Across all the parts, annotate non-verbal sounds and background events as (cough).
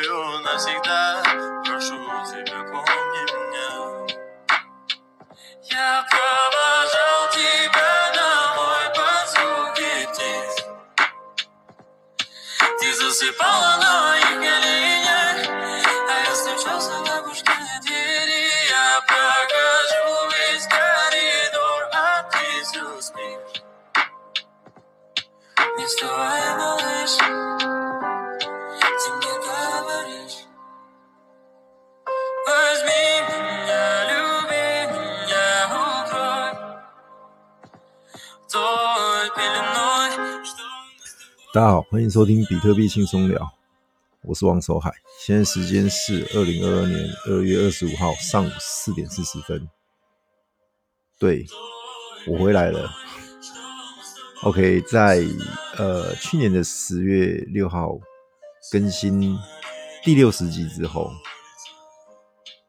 тобою навсегда. Прошу тебя, помни меня. Я провожал тебя домой по звуки птиц Ты засыпала на 大家好，欢迎收听比特币轻松聊，我是王守海。现在时间是二零二二年二月二十五号上午四点四十分。对，我回来了。OK，在呃去年的十月六号更新第六十集之后，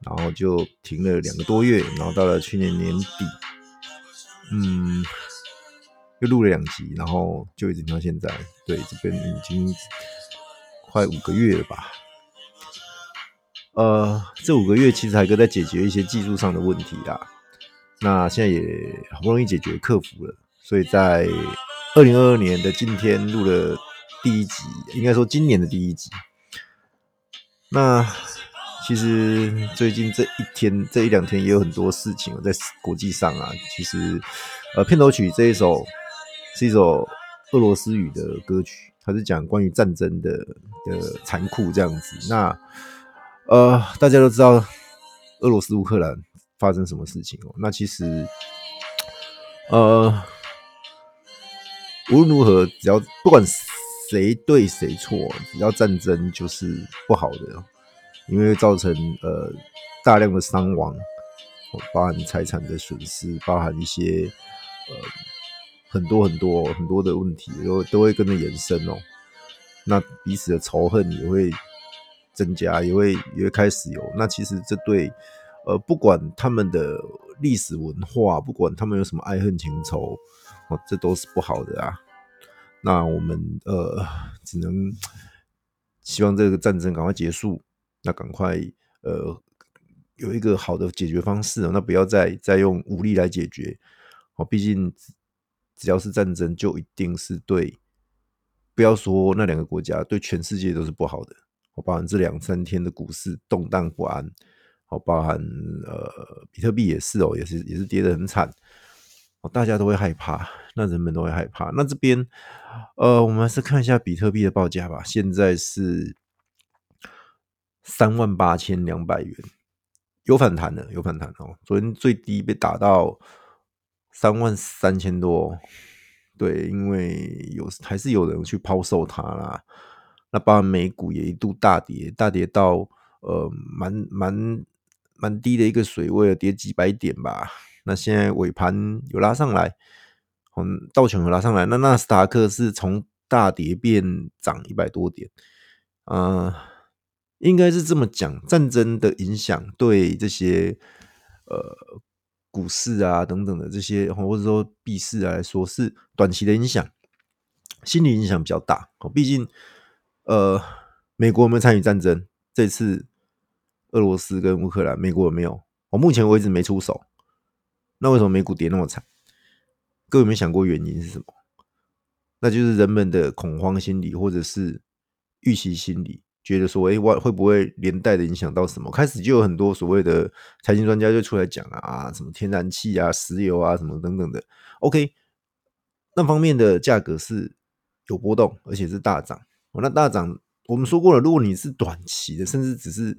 然后就停了两个多月，然后到了去年年底，嗯。又录了两集，然后就一直听到现在。对，这边已经快五个月了吧？呃，这五个月其实海哥在解决一些技术上的问题啦。那现在也好不容易解决克服了，所以在二零二二年的今天录了第一集，应该说今年的第一集。那其实最近这一天、这一两天也有很多事情在国际上啊。其实，呃，片头曲这一首。是一首俄罗斯语的歌曲，它是讲关于战争的的残酷这样子。那呃，大家都知道俄罗斯乌克兰发生什么事情哦。那其实呃，无论如何，只要不管谁对谁错，只要战争就是不好的，因为造成呃大量的伤亡，包含财产的损失，包含一些呃。很多很多很多的问题都都会跟着延伸哦，那彼此的仇恨也会增加，也会也会开始有。那其实这对呃，不管他们的历史文化，不管他们有什么爱恨情仇，哦，这都是不好的啊。那我们呃，只能希望这个战争赶快结束，那赶快呃有一个好的解决方式，那不要再再用武力来解决哦，毕竟。只要是战争，就一定是对，不要说那两个国家，对全世界都是不好的。好，包含这两三天的股市动荡不安，好，包含呃比特币也是哦，也是也是跌得很惨，哦，大家都会害怕，那人们都会害怕。那这边呃，我们还是看一下比特币的报价吧。现在是三万八千两百元，有反弹的，有反弹哦。昨天最低被打到。三万三千多，对，因为有还是有人去抛售它啦。那包括美股也一度大跌，大跌到呃蛮蛮蛮低的一个水位，跌几百点吧。那现在尾盘有拉上来，嗯，道琼有拉上来。那纳斯达克是从大跌变涨一百多点，呃，应该是这么讲，战争的影响对这些呃。股市啊，等等的这些，或者说币市来说，是短期的影响，心理影响比较大。毕竟，呃，美国有没有参与战争？这次俄罗斯跟乌克兰，美国有没有？我目前为止没出手。那为什么美股跌那么惨？各位有没有想过原因是什么？那就是人们的恐慌心理，或者是预期心理。觉得说，哎，会会不会连带的影响到什么？开始就有很多所谓的财经专家就出来讲啊，什么天然气啊、石油啊，什么等等的。OK，那方面的价格是有波动，而且是大涨。那大涨，我们说过了，如果你是短期的，甚至只是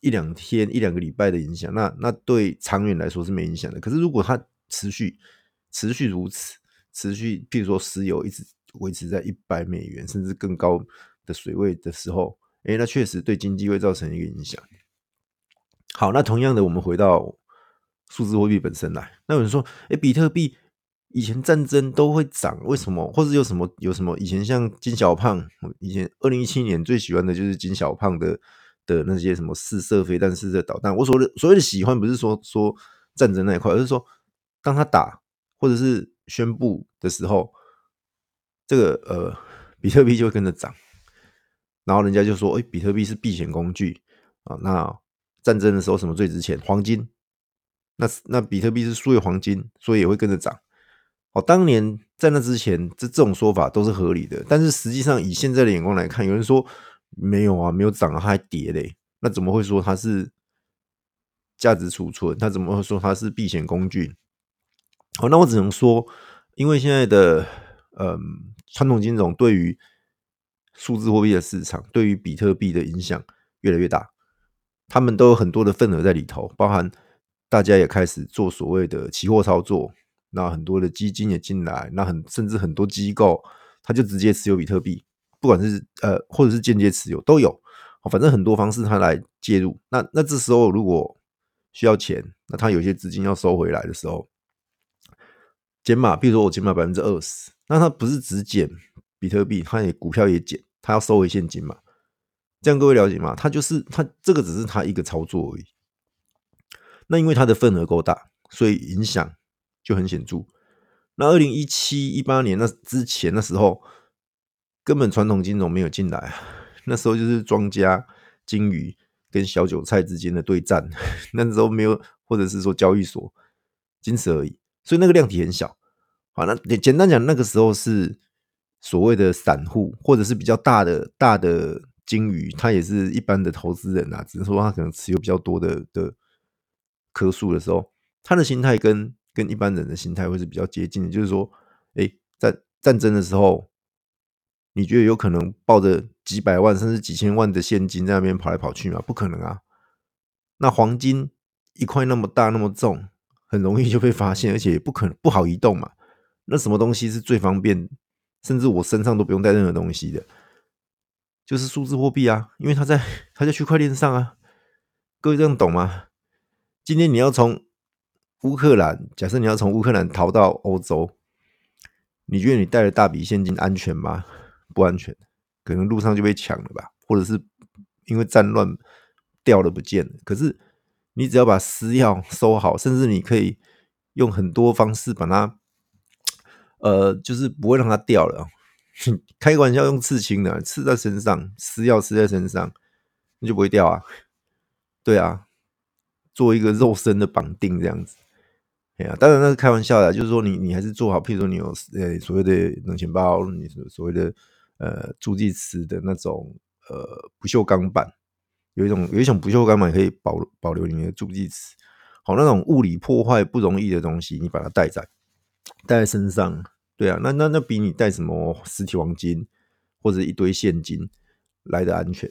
一两天、一两个礼拜的影响，那那对长远来说是没影响的。可是如果它持续、持续如此，持续，譬如说石油一直维持在一百美元，甚至更高。的水位的时候，哎，那确实对经济会造成一个影响。好，那同样的，我们回到数字货币本身来。那有人说，哎，比特币以前战争都会涨，为什么？或者有什么有什么？以前像金小胖，以前二零一七年最喜欢的就是金小胖的的那些什么试射飞弹、试射导弹。我所的所谓的喜欢，不是说说战争那一块，而是说当他打或者是宣布的时候，这个呃比特币就会跟着涨，然后人家就说：“哎，比特币是避险工具啊。”那战争的时候什么最值钱？黄金。那那比特币是数位黄金，所以也会跟着涨。哦，当年在那之前，这这种说法都是合理的。但是实际上，以现在的眼光来看，有人说没有啊，没有涨啊，它还跌嘞。那怎么会说它是价值储存？他怎么会说它是避险工具？好，那我只能说，因为现在的嗯传统金融对于数字货币的市场，对于比特币的影响越来越大，他们都有很多的份额在里头，包含。大家也开始做所谓的期货操作，那很多的基金也进来，那很甚至很多机构，他就直接持有比特币，不管是呃或者是间接持有都有，反正很多方式他来介入。那那这时候如果需要钱，那他有些资金要收回来的时候，减码，比如说我减码百分之二十，那他不是只减比特币，他也股票也减，他要收回现金嘛？这样各位了解吗？他就是他这个只是他一个操作而已。那因为它的份额够大，所以影响就很显著。那二零一七一八年那之前那时候，根本传统金融没有进来啊。那时候就是庄家、鲸鱼跟小韭菜之间的对战。那时候没有，或者是说交易所，仅此而已。所以那个量体很小。好，那简单讲，那个时候是所谓的散户，或者是比较大的大的鲸鱼，他也是一般的投资人啊，只是说他可能持有比较多的的。棵树的时候，他的心态跟跟一般人的心态会是比较接近的，就是说，哎，在战争的时候，你觉得有可能抱着几百万甚至几千万的现金在那边跑来跑去吗？不可能啊！那黄金一块那么大那么重，很容易就被发现，而且也不可能不好移动嘛。那什么东西是最方便，甚至我身上都不用带任何东西的，就是数字货币啊，因为它在它在区块链上啊。各位这样懂吗？今天你要从乌克兰，假设你要从乌克兰逃到欧洲，你觉得你带了大笔现金安全吗？不安全，可能路上就被抢了吧，或者是因为战乱掉了不见了。可是你只要把私钥收好，甚至你可以用很多方式把它，呃，就是不会让它掉了。(laughs) 开玩笑，用刺青的刺在身上，私钥刺在身上，那就不会掉啊。对啊。做一个肉身的绑定这样子，哎呀，当然那是开玩笑的，就是说你你还是做好，譬如说你有呃所谓的冷钱包，你所谓的呃助记词的那种呃不锈钢板，有一种有一种不锈钢板可以保保留你的助记词，好，那种物理破坏不容易的东西，你把它带在带在身上，对啊，那那那比你带什么实体黄金或者一堆现金来的安全，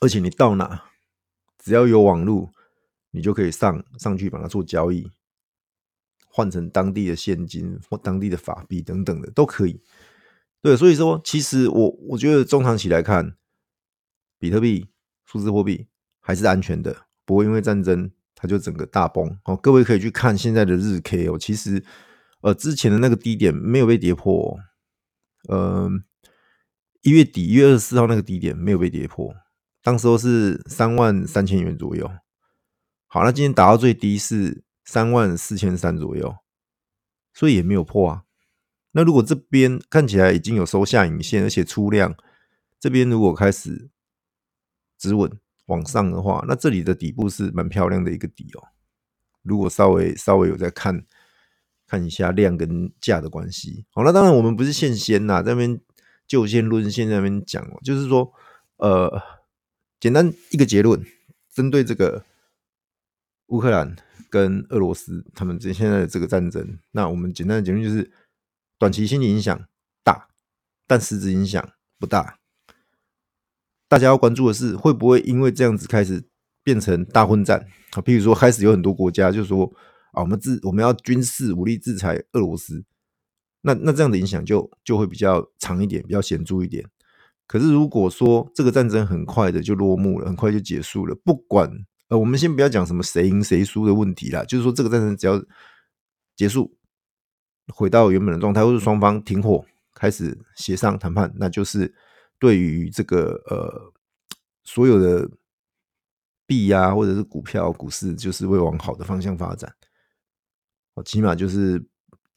而且你到哪只要有网络。你就可以上上去把它做交易，换成当地的现金或当地的法币等等的都可以。对，所以说其实我我觉得中长期来看，比特币、数字货币还是安全的，不会因为战争它就整个大崩。哦，各位可以去看现在的日 K 哦，其实呃之前的那个低点没有被跌破，呃一月底一月二十四号那个低点没有被跌破，当时候是三万三千元左右。好，那今天打到最低是三万四千三左右，所以也没有破啊。那如果这边看起来已经有收下影线，而且出量，这边如果开始止稳往上的话，那这里的底部是蛮漂亮的一个底哦。如果稍微稍微有在看看一下量跟价的关系，好，那当然我们不是现仙呐，在那边就线论线在那边讲哦，就是说，呃，简单一个结论，针对这个。乌克兰跟俄罗斯他们这现在的这个战争，那我们简单的结论就是，短期心理影响大，但实质影响不大。大家要关注的是，会不会因为这样子开始变成大混战啊？譬如说，开始有很多国家就说啊，我们制我们要军事武力制裁俄罗斯，那那这样的影响就就会比较长一点，比较显著一点。可是如果说这个战争很快的就落幕了，很快就结束了，不管。呃，我们先不要讲什么谁赢谁输的问题啦，就是说这个战争只要结束，回到原本的状态，或是双方停火，开始协商谈判，那就是对于这个呃所有的币啊，或者是股票、股市，就是会往好的方向发展。起码就是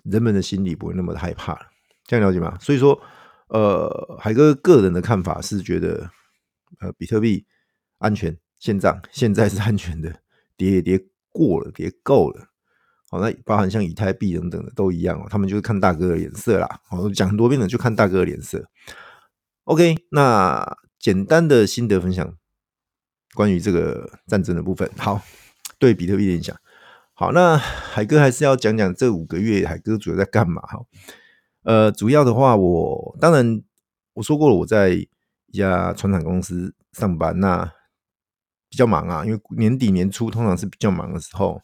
人们的心里不会那么的害怕，这样了解吗？所以说，呃，海哥个人的看法是觉得，呃，比特币安全，现在，现在是安全的，跌也跌过了，跌够了。好，那包含像以太币等等的都一样哦，他们就是看大哥的脸色啦。好，讲很多遍了，就看大哥的脸色。OK，那简单的心得分享，关于这个战争的部分。好，对比特币的影响。好，那海哥还是要讲讲这五个月海哥主要在干嘛？哈，呃，主要的话我，当然我说过了，我在一家船厂公司上班，那比较忙啊，因为年底年初通常是比较忙的时候。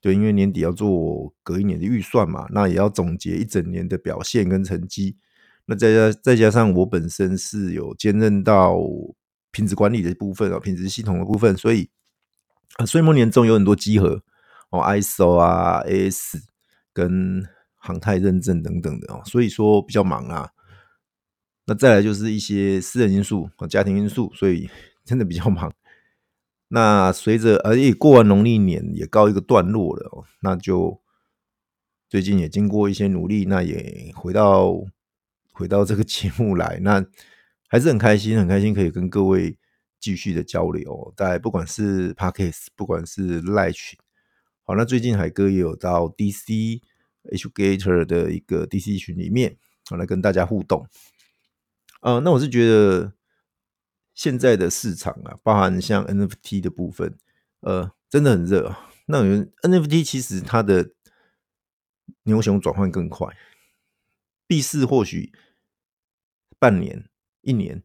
对，因为年底要做隔一年的预算嘛，那也要总结一整年的表现跟成绩。那再加再加上我本身是有兼任到品质管理的部分啊，品质系统的部分，所以啊，岁末年终有很多集合哦，ISO 啊、AS 跟航太认证等等的哦，所以说比较忙啊。那再来就是一些私人因素和家庭因素，所以 (laughs) 真的比较忙。那随着而且过完农历年也告一个段落了哦，那就最近也经过一些努力，那也回到回到这个节目来，那还是很开心，很开心可以跟各位继续的交流，在不管是 Podcast，不管是 Line 群，好，那最近海哥也有到 DC HGator 的一个 DC 群里面，好来跟大家互动。啊、呃，那我是觉得。现在的市场啊，包含像 NFT 的部分，呃，真的很热啊。那 NFT 其实它的牛熊转换更快，币市或许半年、一年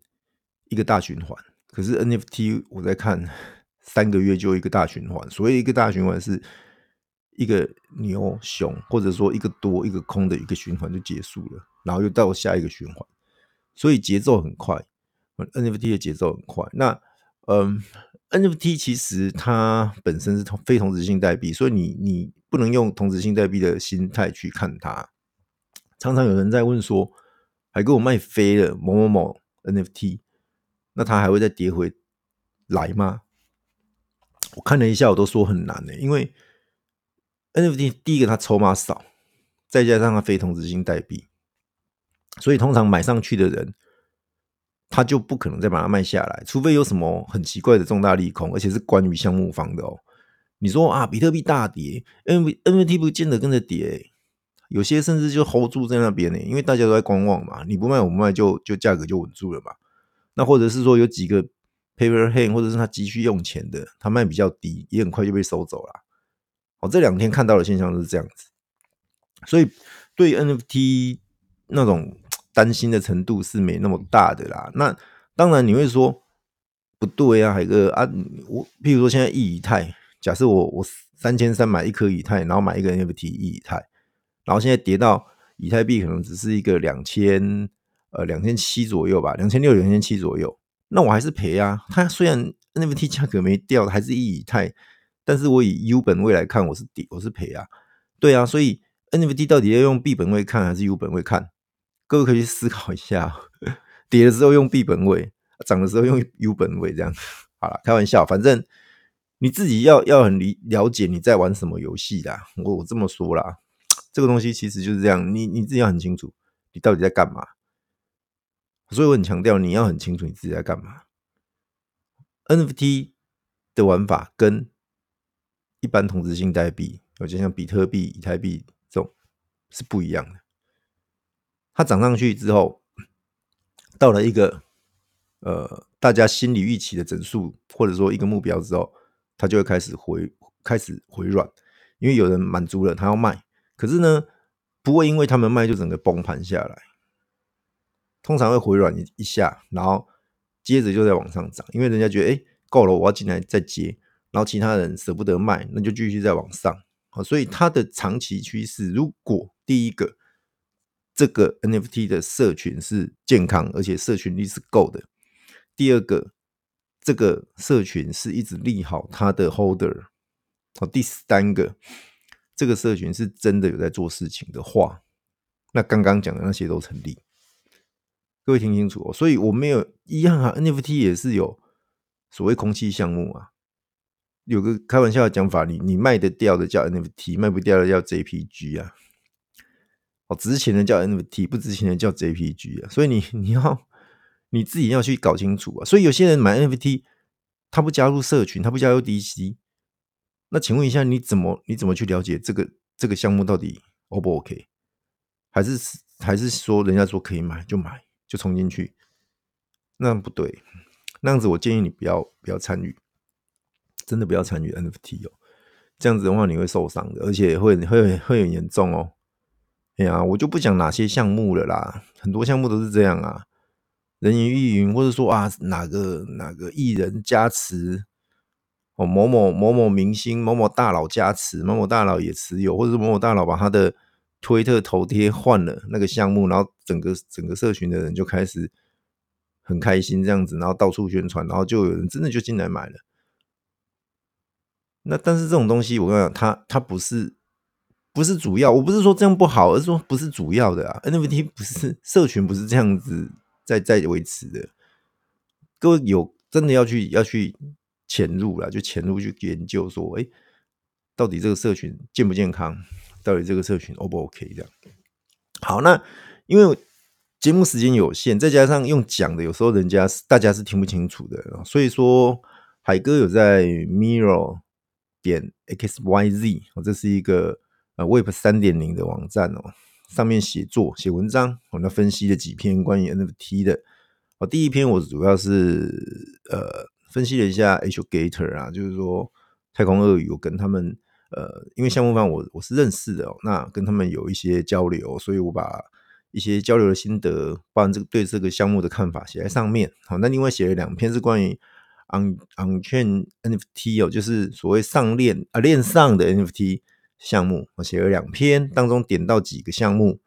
一个大循环，可是 NFT 我在看三个月就一个大循环。所谓一个大循环是一个牛熊，或者说一个多一个空的一个循环就结束了，然后又到下一个循环，所以节奏很快。NFT 的节奏很快，那嗯，NFT 其实它本身是同非同质性代币，所以你你不能用同质性代币的心态去看它。常常有人在问说，还给我卖飞了某某某 NFT，那它还会再跌回来吗？我看了一下，我都说很难的，因为 NFT 第一个它筹码少，再加上它非同质性代币，所以通常买上去的人。他就不可能再把它卖下来，除非有什么很奇怪的重大利空，而且是关于项目方的哦。你说啊，比特币大跌，N NFT 不见得跟着跌，有些甚至就 hold 住在那边呢，因为大家都在观望嘛。你不卖，我不卖，就就价格就稳住了嘛。那或者是说有几个 paper hand，或者是他急需用钱的，他卖比较低，也很快就被收走了。哦，这两天看到的现象是这样子，所以对 NFT 那种。担心的程度是没那么大的啦。那当然你会说不对啊，海哥啊，我譬如说现在一以太，假设我我三千三买一颗以太，然后买一个 NFT 一以太，然后现在跌到以太币可能只是一个两千呃两千七左右吧，两千六两千七左右，那我还是赔啊。它虽然 NFT 价格没掉，还是一以太，但是我以 U 本位来看，我是底，我是赔啊。对啊，所以 NFT 到底要用币本位看还是 U 本位看？各位可以思考一下，跌的时候用币本位，涨的时候用 U 本位，这样好了。开玩笑，反正你自己要要很理了解你在玩什么游戏啦。我我这么说啦，这个东西其实就是这样，你你自己要很清楚你到底在干嘛。所以我很强调你要很清楚你自己在干嘛。NFT 的玩法跟一般同质性代币，而且像比特币、以太币这种是不一样的。它涨上去之后，到了一个呃大家心理预期的整数，或者说一个目标之后，它就会开始回开始回软，因为有人满足了，他要卖。可是呢，不会因为他们卖就整个崩盘下来，通常会回软一一下，然后接着就在往上涨，因为人家觉得哎够了，我要进来再接，然后其他人舍不得卖，那就继续再往上。好，所以它的长期趋势，如果第一个。这个 NFT 的社群是健康，而且社群力是够的。第二个，这个社群是一直利好它的 holder。好，第三个，这个社群是真的有在做事情的话，那刚刚讲的那些都成立。各位听清楚哦，所以我没有一样啊，NFT 也是有所谓空气项目啊，有个开玩笑的讲法，你你卖得掉的叫 NFT，卖不掉的叫 JPG 啊。哦，值钱的叫 NFT，不值钱的叫 JPG 啊。所以你你要你自己要去搞清楚啊。所以有些人买 NFT，他不加入社群，他不加入 DC，那请问一下，你怎么你怎么去了解这个这个项目到底 O 不 OK？还是还是说人家说可以买就买就冲进去？那不对，那样子我建议你不要不要参与，真的不要参与 NFT 哦。这样子的话你会受伤的，而且会会会很严重哦。哎呀，我就不讲哪些项目了啦，很多项目都是这样啊，人云亦云，或者说啊，哪个哪个艺人加持哦，某某某某明星、某某大佬加持，某某大佬也持有，或者是某某大佬把他的推特头贴换了那个项目，然后整个整个社群的人就开始很开心这样子，然后到处宣传，然后就有人真的就进来买了。那但是这种东西，我跟你讲，它它不是。不是主要，我不是说这样不好，而是说不是主要的啊。NFT 不是社群，不是这样子在在维持的。各位有真的要去要去潜入了，就潜入去研究说，哎、欸，到底这个社群健不健康？到底这个社群 O 不 OK？这样。好，那因为节目时间有限，再加上用讲的，有时候人家大家是听不清楚的，所以说海哥有在 Mirror 点 XYZ，这是一个。呃，Web 三点零的网站哦，上面写作写文章，我那分析了几篇关于 NFT 的。哦，第一篇我主要是呃分析了一下 H Gator 啊，就是说太空鳄鱼，我跟他们呃，因为项目方我我是认识的哦，那跟他们有一些交流，所以我把一些交流的心得，包含这个对这个项目的看法写在上面。好，那另外写了两篇是关于 On On-chain NFT 哦，就是所谓上链啊链上的 NFT。项目我写了两篇，当中点到几个项目。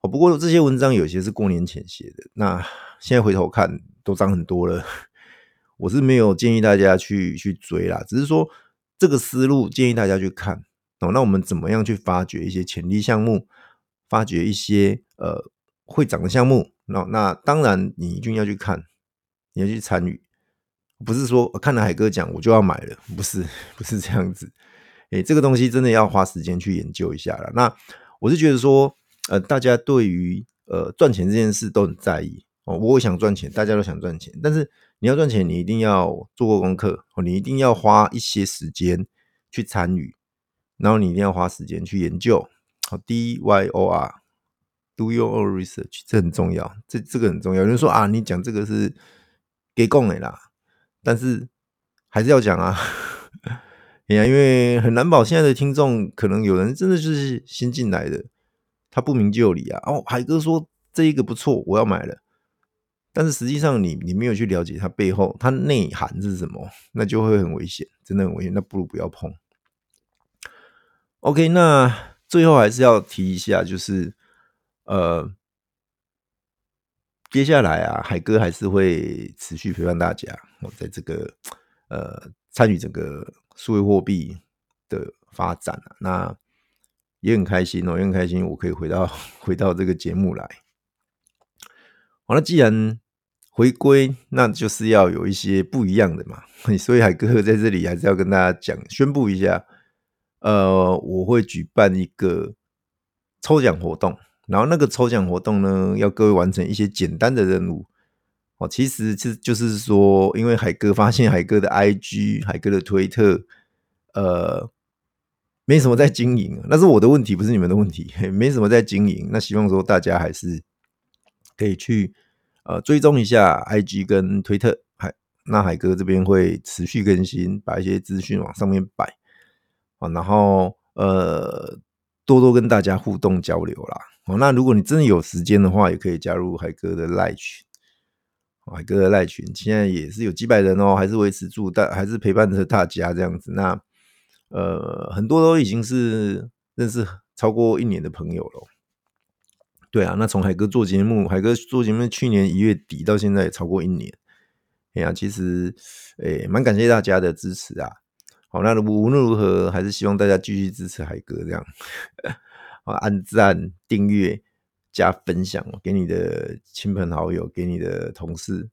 哦，不过这些文章有些是过年前写的，那现在回头看都涨很多了。我是没有建议大家去去追啦，只是说这个思路建议大家去看哦。那我们怎么样去发掘一些潜力项目，发掘一些呃会涨的项目？那那当然你一定要去看，你要去参与，不是说看了海哥讲我就要买了，不是不是这样子。诶、这个东西真的要花时间去研究一下了。那我是觉得说，呃，大家对于呃赚钱这件事都很在意哦。我也想赚钱，大家都想赚钱，但是你要赚钱，你一定要做过功课哦，你一定要花一些时间去参与，然后你一定要花时间去研究。好，D Y O R，Do your own research，这很重要，这这个很重要。有人说啊，你讲这个是给供的啦，但是还是要讲啊。哎呀，因为很难保现在的听众可能有人真的就是新进来的，他不明就里啊。哦，海哥说这一个不错，我要买了。但是实际上你你没有去了解它背后它内涵是什么，那就会很危险，真的很危险。那不如不要碰。OK，那最后还是要提一下，就是呃，接下来啊，海哥还是会持续陪伴大家。我在这个呃。参与整个数位货币的发展啊，那也很开心哦，也很开心，我可以回到回到这个节目来。好了，既然回归，那就是要有一些不一样的嘛。(laughs) 所以海哥在这里还是要跟大家讲，宣布一下，呃，我会举办一个抽奖活动，然后那个抽奖活动呢，要各位完成一些简单的任务。哦，其实是就是说，因为海哥发现海哥的 IG、海哥的推特，呃，没什么在经营，那是我的问题，不是你们的问题，(laughs) 没什么在经营。那希望说大家还是可以去呃追踪一下 IG 跟推特，海那海哥这边会持续更新，把一些资讯往上面摆啊，然后呃多多跟大家互动交流啦。哦，那如果你真的有时间的话，也可以加入海哥的 Line。海哥的赖群现在也是有几百人哦，还是维持住，但还是陪伴着大家这样子。那呃，很多都已经是认识超过一年的朋友了。对啊，那从海哥做节目，海哥做节目去年一月底到现在也超过一年。哎呀，其实诶，蛮感谢大家的支持啊。好，那无论如何，还是希望大家继续支持海哥这样，(laughs) 啊，按赞订阅。加分享给你的亲朋好友，给你的同事，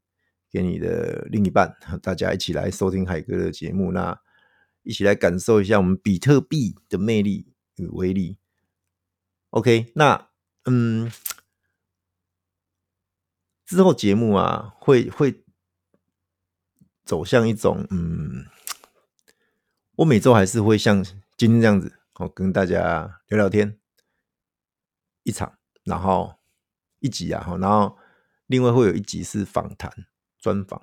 给你的另一半，大家一起来收听海哥的节目，那一起来感受一下我们比特币的魅力与威力。OK，那嗯，之后节目啊，会会走向一种嗯，我每周还是会像今天这样子，哦，跟大家聊聊天一场，然后一集啊，然后另外会有一集是访谈。专访，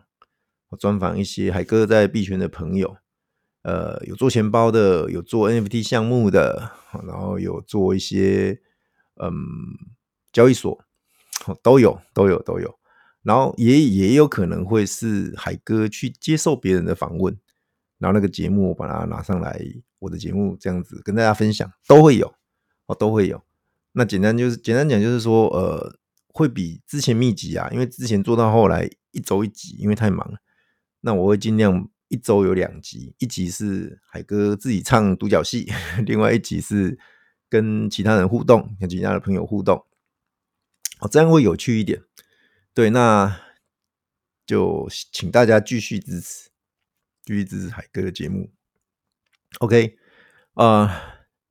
我专访一些海哥在币圈的朋友，呃，有做钱包的，有做 NFT 项目的，然后有做一些嗯交易所，都有都有都有，然后也也有可能会是海哥去接受别人的访问，然后那个节目我把它拿上来，我的节目这样子跟大家分享，都会有哦，都会有。那简单就是简单讲就是说，呃，会比之前密集啊，因为之前做到后来。一周一集，因为太忙了，那我会尽量一周有两集，一集是海哥自己唱独角戏，(laughs) 另外一集是跟其他人互动，跟其他的朋友互动，哦，这样会有趣一点。对，那就请大家继续支持，继续支持海哥的节目。OK，啊、呃，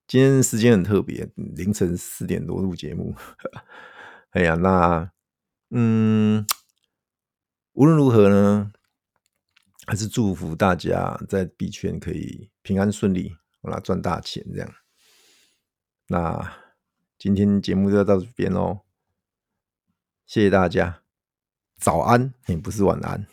今天时间很特别，凌晨四点多录节目。(laughs) 哎呀，那嗯。无论如何呢，还是祝福大家在币圈可以平安顺利，我来赚大钱这样。那今天节目就到这边喽，谢谢大家，早安，也不是晚安。